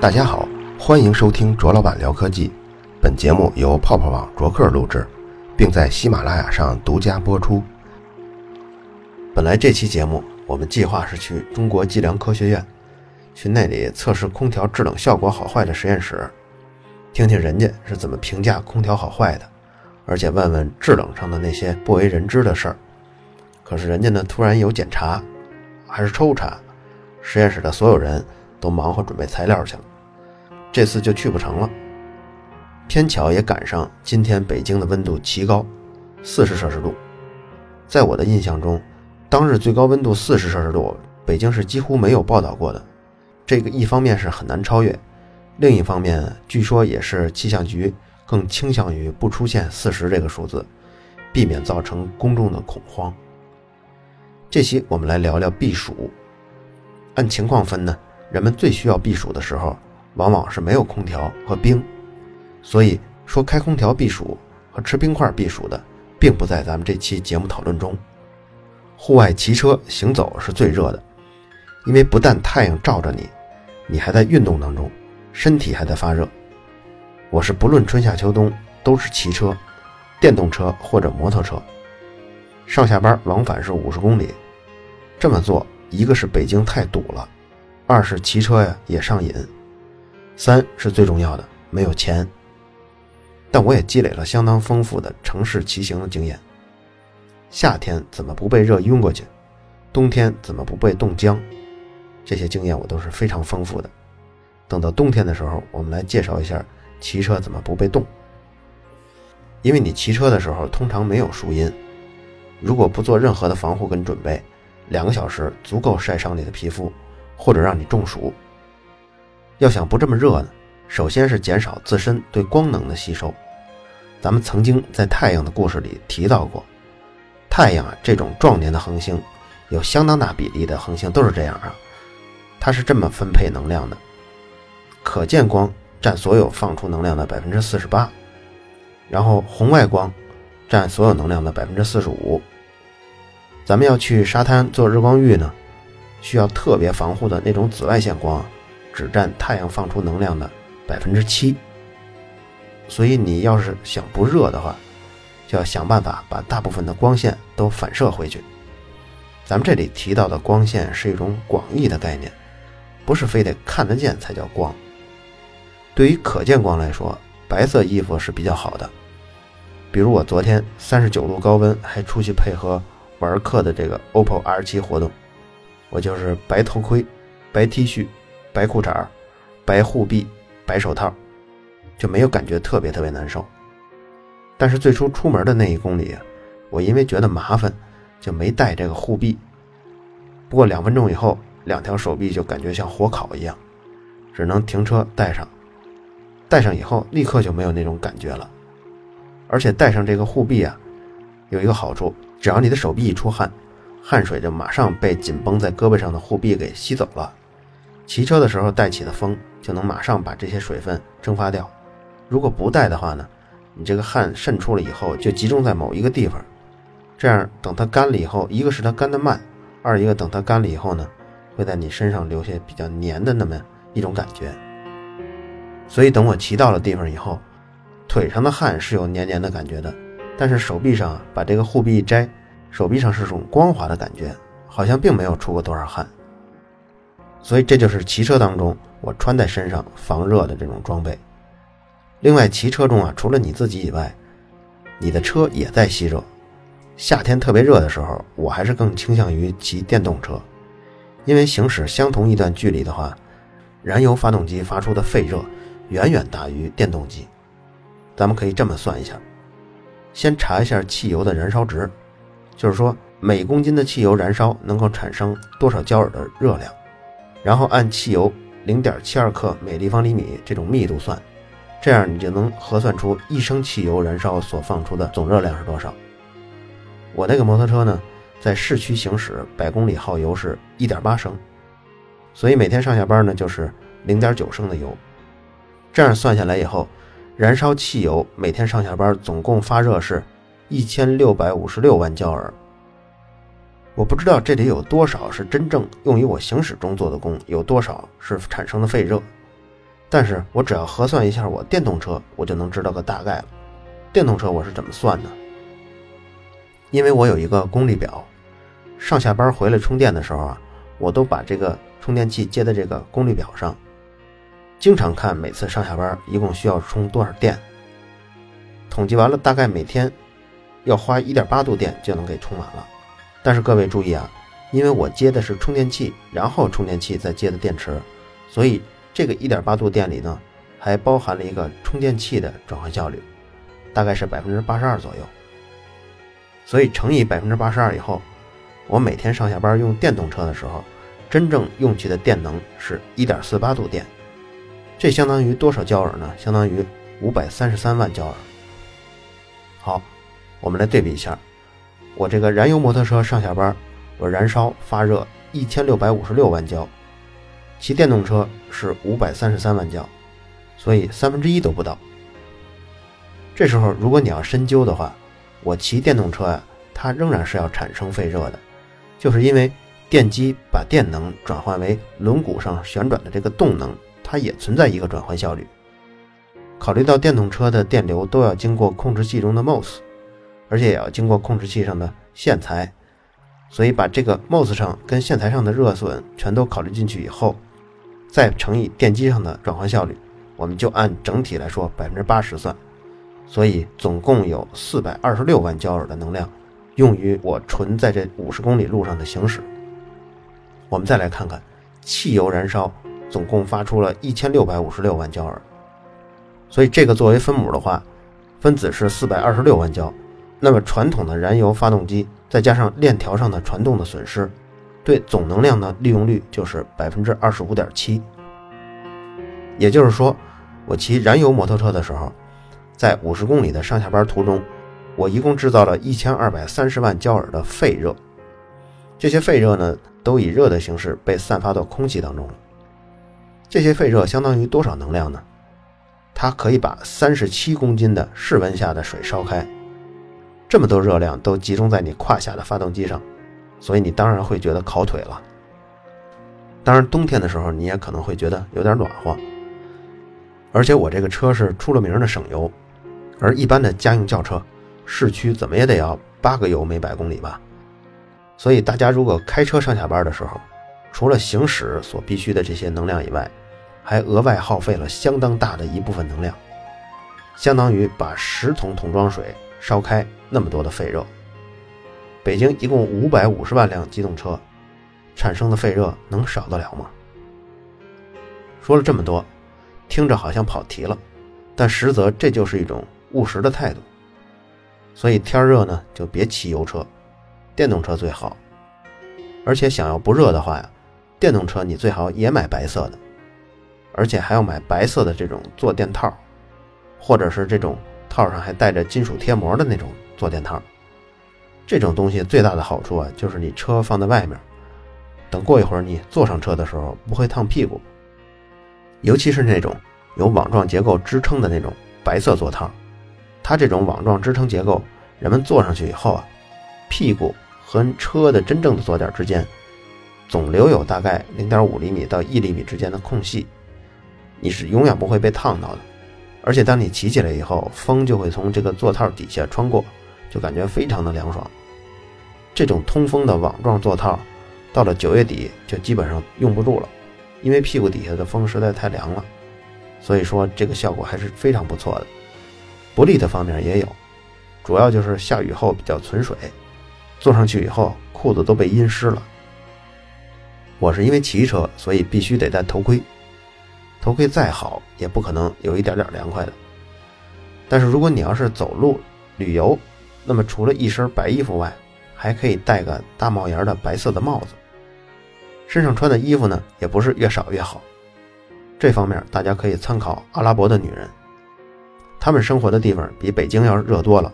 大家好，欢迎收听卓老板聊科技。本节目由泡泡网卓克录制，并在喜马拉雅上独家播出。本来这期节目我们计划是去中国计量科学院，去那里测试空调制冷效果好坏的实验室，听听人家是怎么评价空调好坏的，而且问问制冷上的那些不为人知的事儿。可是人家呢突然有检查，还是抽查，实验室的所有人都忙活准备材料去了，这次就去不成了。偏巧也赶上今天北京的温度奇高，四十摄氏度。在我的印象中，当日最高温度四十摄氏度，北京是几乎没有报道过的。这个一方面是很难超越，另一方面据说也是气象局更倾向于不出现四十这个数字，避免造成公众的恐慌。这期我们来聊聊避暑。按情况分呢，人们最需要避暑的时候，往往是没有空调和冰。所以说，开空调避暑和吃冰块避暑的，并不在咱们这期节目讨论中。户外骑车行走是最热的，因为不但太阳照着你，你还在运动当中，身体还在发热。我是不论春夏秋冬都是骑车，电动车或者摩托车，上下班往返是五十公里。这么做，一个是北京太堵了，二是骑车呀也上瘾，三是最重要的没有钱。但我也积累了相当丰富的城市骑行的经验。夏天怎么不被热晕过去？冬天怎么不被冻僵？这些经验我都是非常丰富的。等到冬天的时候，我们来介绍一下骑车怎么不被冻。因为你骑车的时候通常没有树荫，如果不做任何的防护跟准备，两个小时足够晒伤你的皮肤，或者让你中暑。要想不这么热呢？首先是减少自身对光能的吸收。咱们曾经在太阳的故事里提到过，太阳啊这种壮年的恒星，有相当大比例的恒星都是这样啊，它是这么分配能量的：可见光占所有放出能量的百分之四十八，然后红外光占所有能量的百分之四十五。咱们要去沙滩做日光浴呢，需要特别防护的那种紫外线光，只占太阳放出能量的。百分之七，所以你要是想不热的话，就要想办法把大部分的光线都反射回去。咱们这里提到的光线是一种广义的概念，不是非得看得见才叫光。对于可见光来说，白色衣服是比较好的。比如我昨天三十九度高温还出去配合玩客的这个 OPPO R7 活动，我就是白头盔、白 T 恤、白裤衩、白护臂。白手套就没有感觉特别特别难受，但是最初出门的那一公里，我因为觉得麻烦，就没带这个护臂。不过两分钟以后，两条手臂就感觉像火烤一样，只能停车戴上。戴上以后，立刻就没有那种感觉了。而且戴上这个护臂啊，有一个好处，只要你的手臂一出汗，汗水就马上被紧绷在胳膊上的护臂给吸走了。骑车的时候带起的风。就能马上把这些水分蒸发掉。如果不带的话呢，你这个汗渗出了以后就集中在某一个地方，这样等它干了以后，一个是它干得慢，二一个等它干了以后呢，会在你身上留下比较黏的那么一种感觉。所以等我骑到了地方以后，腿上的汗是有黏黏的感觉的，但是手臂上把这个护臂一摘，手臂上是种光滑的感觉，好像并没有出过多少汗。所以这就是骑车当中。我穿在身上防热的这种装备。另外，骑车中啊，除了你自己以外，你的车也在吸热。夏天特别热的时候，我还是更倾向于骑电动车，因为行驶相同一段距离的话，燃油发动机发出的废热远远大于电动机。咱们可以这么算一下：先查一下汽油的燃烧值，就是说每公斤的汽油燃烧能够产生多少焦耳的热量，然后按汽油。零点七二克每立方厘米这种密度算，这样你就能核算出一升汽油燃烧所放出的总热量是多少。我那个摩托车呢，在市区行驶百公里耗油是一点八升，所以每天上下班呢就是零点九升的油。这样算下来以后，燃烧汽油每天上下班总共发热是一千六百五十六万焦耳。我不知道这里有多少是真正用于我行驶中做的功，有多少是产生的废热。但是我只要核算一下我电动车，我就能知道个大概了。电动车我是怎么算的？因为我有一个功率表，上下班回来充电的时候啊，我都把这个充电器接在这个功率表上，经常看每次上下班一共需要充多少电。统计完了，大概每天要花一点八度电就能给充满了。但是各位注意啊，因为我接的是充电器，然后充电器再接的电池，所以这个一点八度电里呢，还包含了一个充电器的转换效率，大概是百分之八十二左右。所以乘以百分之八十二以后，我每天上下班用电动车的时候，真正用去的电能是一点四八度电，这相当于多少焦耳呢？相当于五百三十三万焦耳。好，我们来对比一下，我这个燃油摩托车上下班，我燃烧发热一千六百五十六万焦，骑电动车是五百三十三万焦，所以三分之一都不到。这时候如果你要深究的话，我骑电动车呀，它仍然是要产生废热的，就是因为电机把电能转换为轮毂上旋转的这个动能，它也存在一个转换效率。考虑到电动车的电流都要经过控制器中的 MOS，而且也要经过控制器上的线材，所以把这个 MOS 上跟线材上的热损全都考虑进去以后，再乘以电机上的转换效率，我们就按整体来说百分之八十算。所以总共有四百二十六万焦耳的能量，用于我纯在这五十公里路上的行驶。我们再来看看，汽油燃烧总共发出了一千六百五十六万焦耳。所以这个作为分母的话，分子是四百二十六万焦。那么传统的燃油发动机再加上链条上的传动的损失，对总能量的利用率就是百分之二十五点七。也就是说，我骑燃油摩托车的时候。在五十公里的上下班途中，我一共制造了一千二百三十万焦耳的废热。这些废热呢，都以热的形式被散发到空气当中了。这些废热相当于多少能量呢？它可以把三十七公斤的室温下的水烧开。这么多热量都集中在你胯下的发动机上，所以你当然会觉得烤腿了。当然，冬天的时候你也可能会觉得有点暖和。而且我这个车是出了名的省油。而一般的家用轿车，市区怎么也得要八个油每百公里吧。所以大家如果开车上下班的时候，除了行驶所必须的这些能量以外，还额外耗费了相当大的一部分能量，相当于把十桶桶装水烧开那么多的废热。北京一共五百五十万辆机动车，产生的废热能少得了吗？说了这么多，听着好像跑题了，但实则这就是一种。务实的态度，所以天热呢就别骑油车，电动车最好。而且想要不热的话呀，电动车你最好也买白色的，而且还要买白色的这种坐垫套，或者是这种套上还带着金属贴膜的那种坐垫套。这种东西最大的好处啊，就是你车放在外面，等过一会儿你坐上车的时候不会烫屁股。尤其是那种有网状结构支撑的那种白色座套。它这种网状支撑结构，人们坐上去以后啊，屁股和车的真正的坐垫之间，总留有大概零点五厘米到一厘米之间的空隙，你是永远不会被烫到的。而且当你骑起来以后，风就会从这个座套底下穿过，就感觉非常的凉爽。这种通风的网状座套，到了九月底就基本上用不住了，因为屁股底下的风实在太凉了。所以说这个效果还是非常不错的。不利的方面也有，主要就是下雨后比较存水，坐上去以后裤子都被阴湿了。我是因为骑车，所以必须得戴头盔，头盔再好也不可能有一点点凉快的。但是如果你要是走路旅游，那么除了一身白衣服外，还可以戴个大帽檐的白色的帽子。身上穿的衣服呢，也不是越少越好。这方面大家可以参考阿拉伯的女人。她们生活的地方比北京要热多了，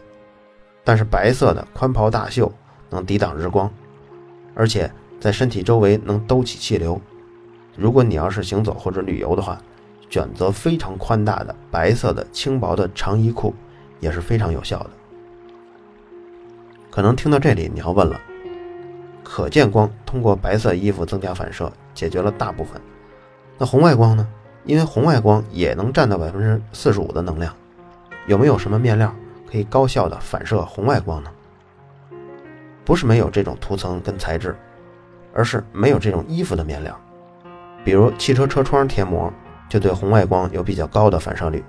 但是白色的宽袍大袖能抵挡日光，而且在身体周围能兜起气流。如果你要是行走或者旅游的话，选择非常宽大的白色的轻薄的长衣裤也是非常有效的。可能听到这里你要问了，可见光通过白色衣服增加反射，解决了大部分。那红外光呢？因为红外光也能占到百分之四十五的能量，有没有什么面料可以高效的反射红外光呢？不是没有这种涂层跟材质，而是没有这种衣服的面料。比如汽车车窗贴膜就对红外光有比较高的反射率，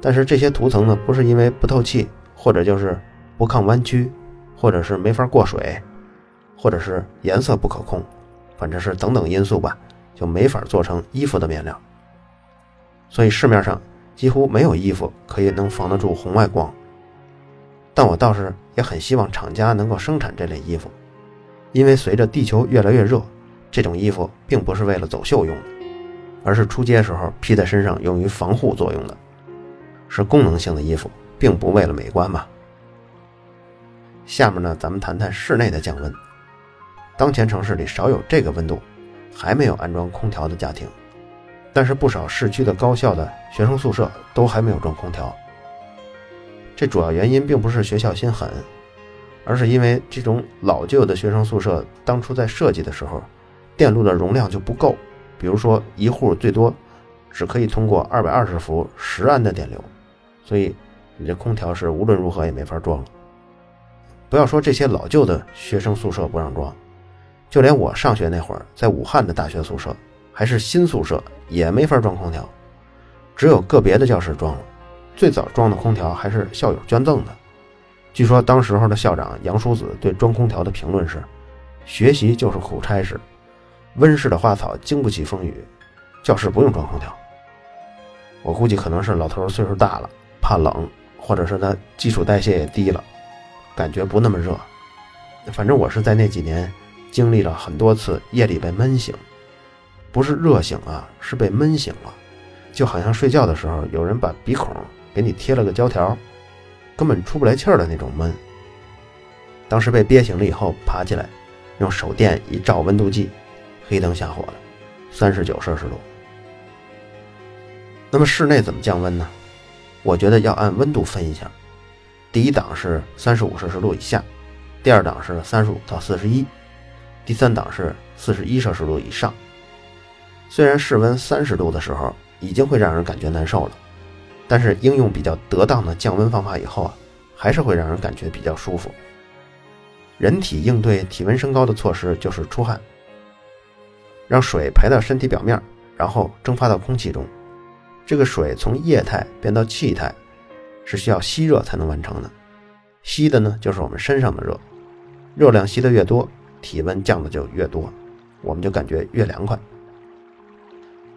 但是这些涂层呢，不是因为不透气，或者就是不抗弯曲，或者是没法过水，或者是颜色不可控，反正是等等因素吧，就没法做成衣服的面料。所以市面上几乎没有衣服可以能防得住红外光，但我倒是也很希望厂家能够生产这类衣服，因为随着地球越来越热，这种衣服并不是为了走秀用的，而是出街时候披在身上用于防护作用的，是功能性的衣服，并不为了美观嘛。下面呢，咱们谈谈室内的降温。当前城市里少有这个温度还没有安装空调的家庭。但是不少市区的高校的学生宿舍都还没有装空调，这主要原因并不是学校心狠，而是因为这种老旧的学生宿舍当初在设计的时候，电路的容量就不够，比如说一户最多只可以通过二百二十伏十安的电流，所以你这空调是无论如何也没法装了。不要说这些老旧的学生宿舍不让装，就连我上学那会儿在武汉的大学宿舍。还是新宿舍也没法装空调，只有个别的教室装了。最早装的空调还是校友捐赠的。据说当时候的校长杨叔子对装空调的评论是：“学习就是苦差事，温室的花草经不起风雨，教室不用装空调。”我估计可能是老头岁数大了，怕冷，或者是他基础代谢也低了，感觉不那么热。反正我是在那几年经历了很多次夜里被闷醒。不是热醒啊，是被闷醒了，就好像睡觉的时候有人把鼻孔给你贴了个胶条，根本出不来气儿的那种闷。当时被憋醒了以后，爬起来，用手电一照温度计，黑灯瞎火的，三十九摄氏度。那么室内怎么降温呢？我觉得要按温度分一下，第一档是三十五摄氏度以下，第二档是三十五到四十一，第三档是四十一摄氏度以上。虽然室温三十度的时候已经会让人感觉难受了，但是应用比较得当的降温方法以后啊，还是会让人感觉比较舒服。人体应对体温升高的措施就是出汗，让水排到身体表面，然后蒸发到空气中。这个水从液态变到气态，是需要吸热才能完成的。吸的呢，就是我们身上的热，热量吸得越多，体温降的就越多，我们就感觉越凉快。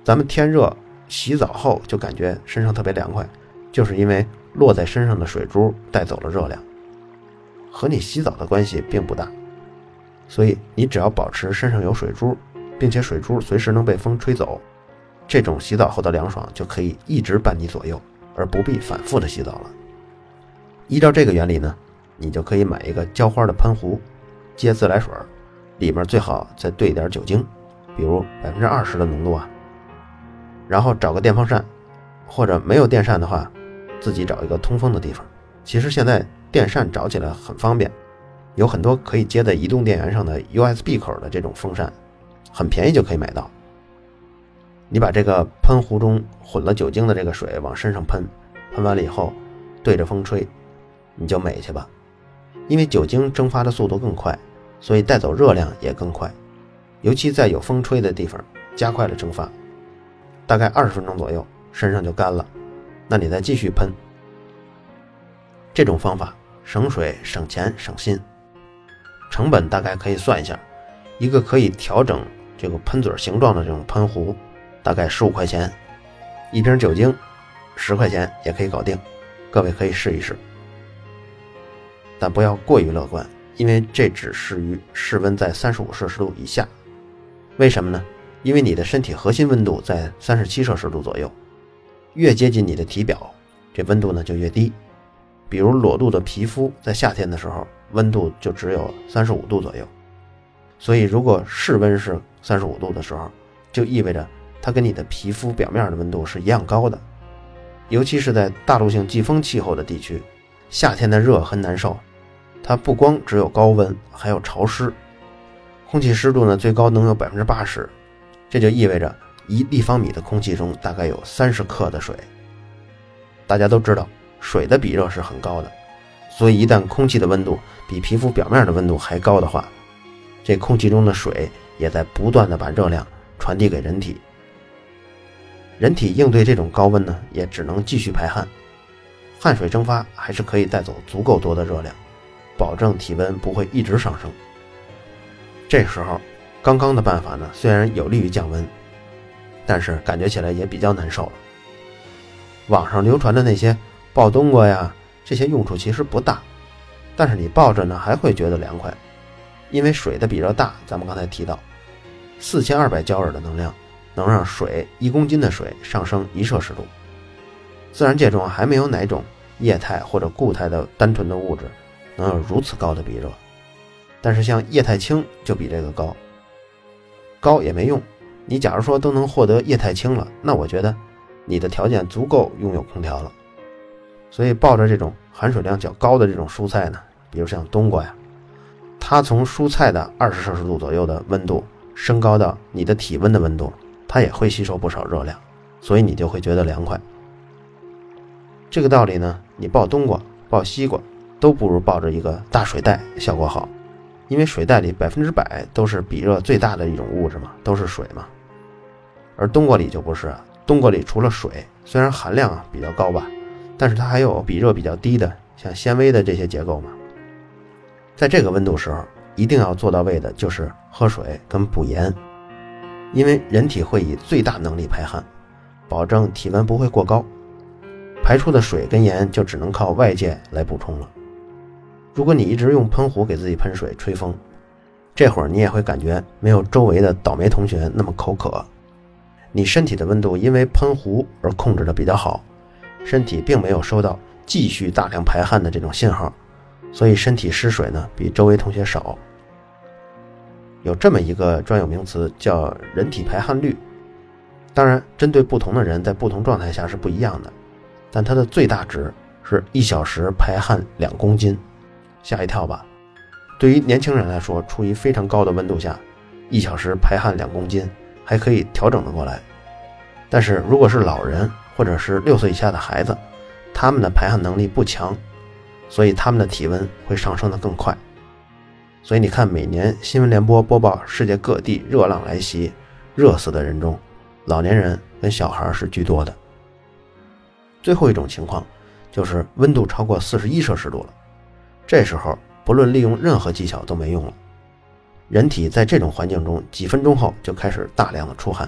咱们天热，洗澡后就感觉身上特别凉快，就是因为落在身上的水珠带走了热量，和你洗澡的关系并不大。所以你只要保持身上有水珠，并且水珠随时能被风吹走，这种洗澡后的凉爽就可以一直伴你左右，而不必反复的洗澡了。依照这个原理呢，你就可以买一个浇花的喷壶，接自来水，里面最好再兑一点酒精，比如百分之二十的浓度啊。然后找个电风扇，或者没有电扇的话，自己找一个通风的地方。其实现在电扇找起来很方便，有很多可以接在移动电源上的 USB 口的这种风扇，很便宜就可以买到。你把这个喷壶中混了酒精的这个水往身上喷，喷完了以后对着风吹，你就美去吧。因为酒精蒸发的速度更快，所以带走热量也更快，尤其在有风吹的地方，加快了蒸发。大概二十分钟左右，身上就干了。那你再继续喷。这种方法省水、省钱、省心。成本大概可以算一下，一个可以调整这个喷嘴形状的这种喷壶，大概十五块钱。一瓶酒精，十块钱也可以搞定。各位可以试一试，但不要过于乐观，因为这只适于室温在三十五摄氏度以下。为什么呢？因为你的身体核心温度在三十七摄氏度左右，越接近你的体表，这温度呢就越低。比如裸露的皮肤在夏天的时候，温度就只有三十五度左右。所以，如果室温是三十五度的时候，就意味着它跟你的皮肤表面的温度是一样高的。尤其是在大陆性季风气候的地区，夏天的热很难受，它不光只有高温，还有潮湿，空气湿度呢最高能有百分之八十，这就意味着一立方米的空气中大概有三十克的水。大家都知道，水的比热是很高的，所以一旦空气的温度比皮肤表面的温度还高的话，这空气中的水也在不断的把热量传递给人体。人体应对这种高温呢，也只能继续排汗，汗水蒸发还是可以带走足够多的热量，保证体温不会一直上升。这时候，刚刚的办法呢，虽然有利于降温，但是感觉起来也比较难受了。网上流传的那些抱冬瓜呀，这些用处其实不大，但是你抱着呢还会觉得凉快，因为水的比热大。咱们刚才提到，四千二百焦耳的能量。能让水一公斤的水上升一摄氏度。自然界中还没有哪种液态或者固态的单纯的物质能有如此高的比热，但是像液态氢就比这个高。高也没用，你假如说都能获得液态氢了，那我觉得你的条件足够拥有空调了。所以抱着这种含水量较高的这种蔬菜呢，比如像冬瓜呀，它从蔬菜的二十摄氏度左右的温度升高到你的体温的温度。它也会吸收不少热量，所以你就会觉得凉快。这个道理呢，你抱冬瓜、抱西瓜都不如抱着一个大水袋效果好，因为水袋里百分之百都是比热最大的一种物质嘛，都是水嘛。而冬瓜里就不是啊，冬瓜里除了水，虽然含量比较高吧，但是它还有比热比较低的，像纤维的这些结构嘛。在这个温度时候，一定要做到位的就是喝水跟补盐。因为人体会以最大能力排汗，保证体温不会过高，排出的水跟盐就只能靠外界来补充了。如果你一直用喷壶给自己喷水吹风，这会儿你也会感觉没有周围的倒霉同学那么口渴。你身体的温度因为喷壶而控制的比较好，身体并没有收到继续大量排汗的这种信号，所以身体失水呢比周围同学少。有这么一个专有名词叫人体排汗率，当然针对不同的人在不同状态下是不一样的，但它的最大值是一小时排汗两公斤，吓一跳吧？对于年轻人来说，处于非常高的温度下，一小时排汗两公斤还可以调整得过来，但是如果是老人或者是六岁以下的孩子，他们的排汗能力不强，所以他们的体温会上升得更快。所以你看，每年新闻联播播报世界各地热浪来袭，热死的人中，老年人跟小孩是居多的。最后一种情况，就是温度超过四十一摄氏度了，这时候不论利用任何技巧都没用了。人体在这种环境中，几分钟后就开始大量的出汗，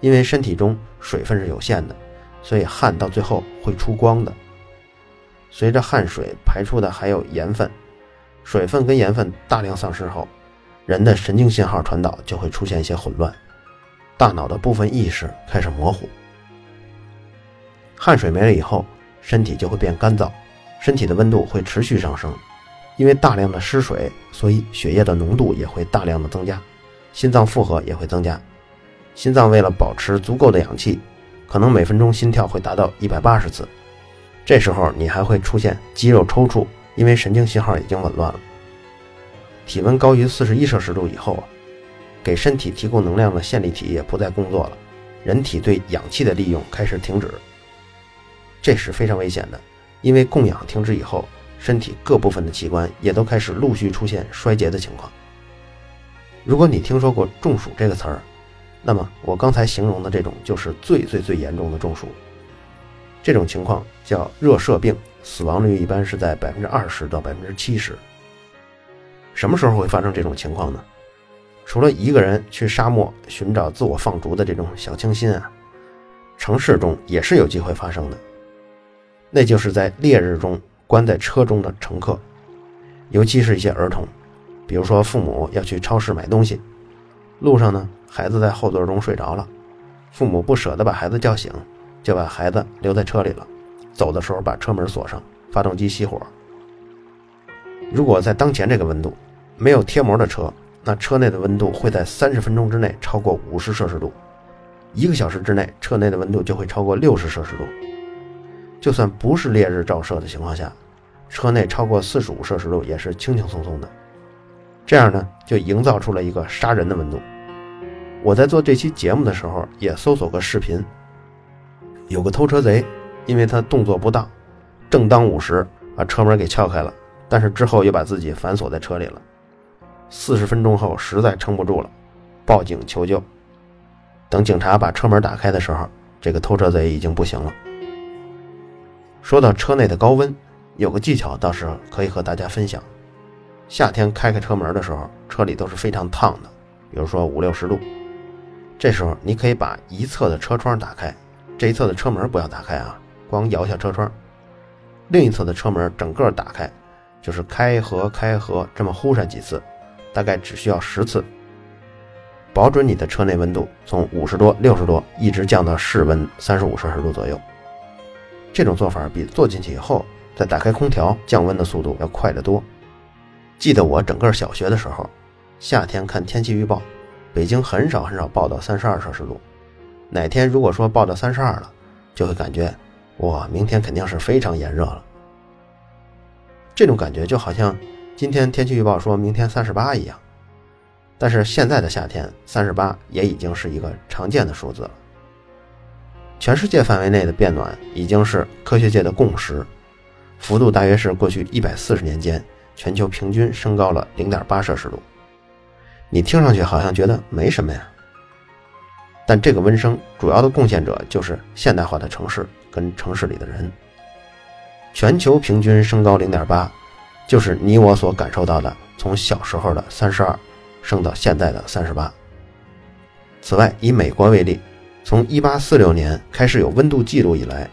因为身体中水分是有限的，所以汗到最后会出光的。随着汗水排出的还有盐分。水分跟盐分大量丧失后，人的神经信号传导就会出现一些混乱，大脑的部分意识开始模糊。汗水没了以后，身体就会变干燥，身体的温度会持续上升，因为大量的失水，所以血液的浓度也会大量的增加，心脏负荷也会增加。心脏为了保持足够的氧气，可能每分钟心跳会达到一百八十次，这时候你还会出现肌肉抽搐。因为神经信号已经紊乱了，体温高于四十一摄氏度以后啊，给身体提供能量的线粒体也不再工作了，人体对氧气的利用开始停止，这是非常危险的，因为供氧停止以后，身体各部分的器官也都开始陆续出现衰竭的情况。如果你听说过中暑这个词儿，那么我刚才形容的这种就是最最最严重的中暑，这种情况叫热射病。死亡率一般是在百分之二十到百分之七十。什么时候会发生这种情况呢？除了一个人去沙漠寻找自我放逐的这种小清新啊，城市中也是有机会发生的。那就是在烈日中关在车中的乘客，尤其是一些儿童，比如说父母要去超市买东西，路上呢孩子在后座中睡着了，父母不舍得把孩子叫醒，就把孩子留在车里了。走的时候把车门锁上，发动机熄火。如果在当前这个温度，没有贴膜的车，那车内的温度会在三十分钟之内超过五十摄氏度，一个小时之内车内的温度就会超过六十摄氏度。就算不是烈日照射的情况下，车内超过四十五摄氏度也是轻轻松松的。这样呢就营造出了一个杀人的温度。我在做这期节目的时候也搜索过视频，有个偷车贼，因为他动作不当，正当午时把车门给撬开了，但是之后又把自己反锁在车里了。四十分钟后实在撑不住了，报警求救。等警察把车门打开的时候，这个偷车贼已经不行了。说到车内的高温，有个技巧倒是可以和大家分享。夏天开开车门的时候，车里都是非常烫的，比如说五六十度。这时候你可以把一侧的车窗打开，这一侧的车门不要打开啊，光摇下车窗。另一侧的车门整个打开，就是开合开合这么呼上几次，大概只需要十次，保准你的车内温度从五十多、六十多一直降到室温三十五摄氏度左右。这种做法比坐进去以后再打开空调降温的速度要快得多。记得我整个小学的时候，夏天看天气预报。北京很少很少报到三十二摄氏度，哪天如果说报到三十二了，就会感觉哇，明天肯定是非常炎热了。这种感觉就好像今天天气预报说明天三十八一样，但是现在的夏天三十八也已经是一个常见的数字了。全世界范围内的变暖已经是科学界的共识，幅度大约是过去一百四十年间全球平均升高了零点八摄氏度。你听上去好像觉得没什么呀，但这个温升主要的贡献者就是现代化的城市跟城市里的人。全球平均升高零点八，就是你我所感受到的从小时候的三十二升到现在的三十八。此外，以美国为例，从一八四六年开始有温度记录以来，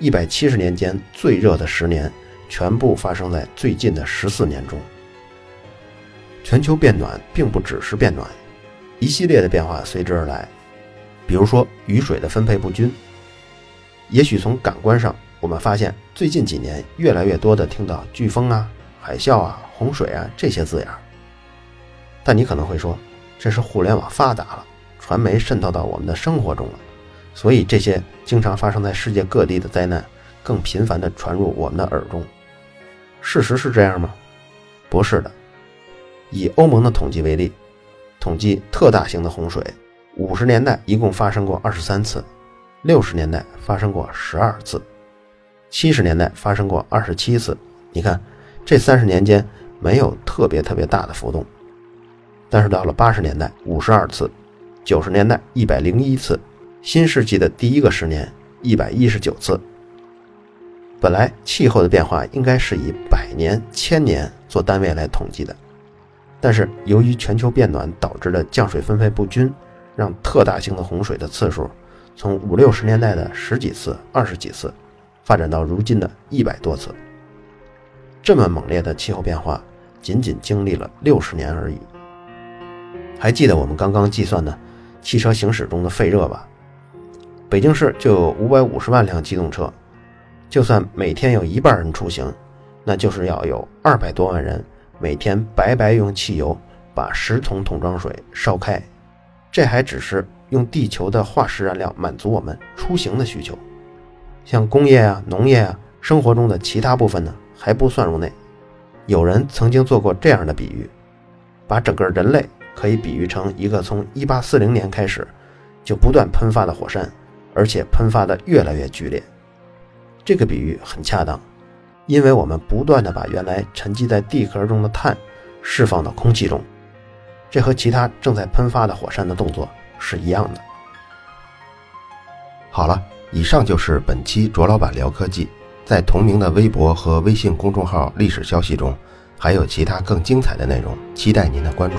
一百七十年间最热的十年，全部发生在最近的十四年中。全球变暖并不只是变暖，一系列的变化随之而来。比如说雨水的分配不均。也许从感官上，我们发现最近几年越来越多的听到飓风啊、海啸啊、洪水啊这些字眼。但你可能会说，这是互联网发达了，传媒渗透到我们的生活中了，所以这些经常发生在世界各地的灾难更频繁地传入我们的耳中。事实是这样吗？不是的。以欧盟的统计为例，统计特大型的洪水，五十年代一共发生过二十三次，六十年代发生过十二次，七十年代发生过二十七次。你看，这三十年间没有特别特别大的浮动。但是到了八十年代，五十二次，九十年代一百零一次，新世纪的第一个十年一百一十九次。本来气候的变化应该是以百年、千年做单位来统计的。但是由于全球变暖导致的降水分配不均，让特大型的洪水的次数从五六十年代的十几次、二十几次，发展到如今的一百多次。这么猛烈的气候变化，仅仅经历了六十年而已。还记得我们刚刚计算的汽车行驶中的废热吧？北京市就有五百五十万辆机动车，就算每天有一半人出行，那就是要有二百多万人。每天白白用汽油把十桶桶装水烧开，这还只是用地球的化石燃料满足我们出行的需求。像工业啊、农业啊、生活中的其他部分呢，还不算入内。有人曾经做过这样的比喻，把整个人类可以比喻成一个从1840年开始就不断喷发的火山，而且喷发的越来越剧烈。这个比喻很恰当。因为我们不断的把原来沉积在地壳中的碳释放到空气中，这和其他正在喷发的火山的动作是一样的。好了，以上就是本期卓老板聊科技，在同名的微博和微信公众号历史消息中，还有其他更精彩的内容，期待您的关注。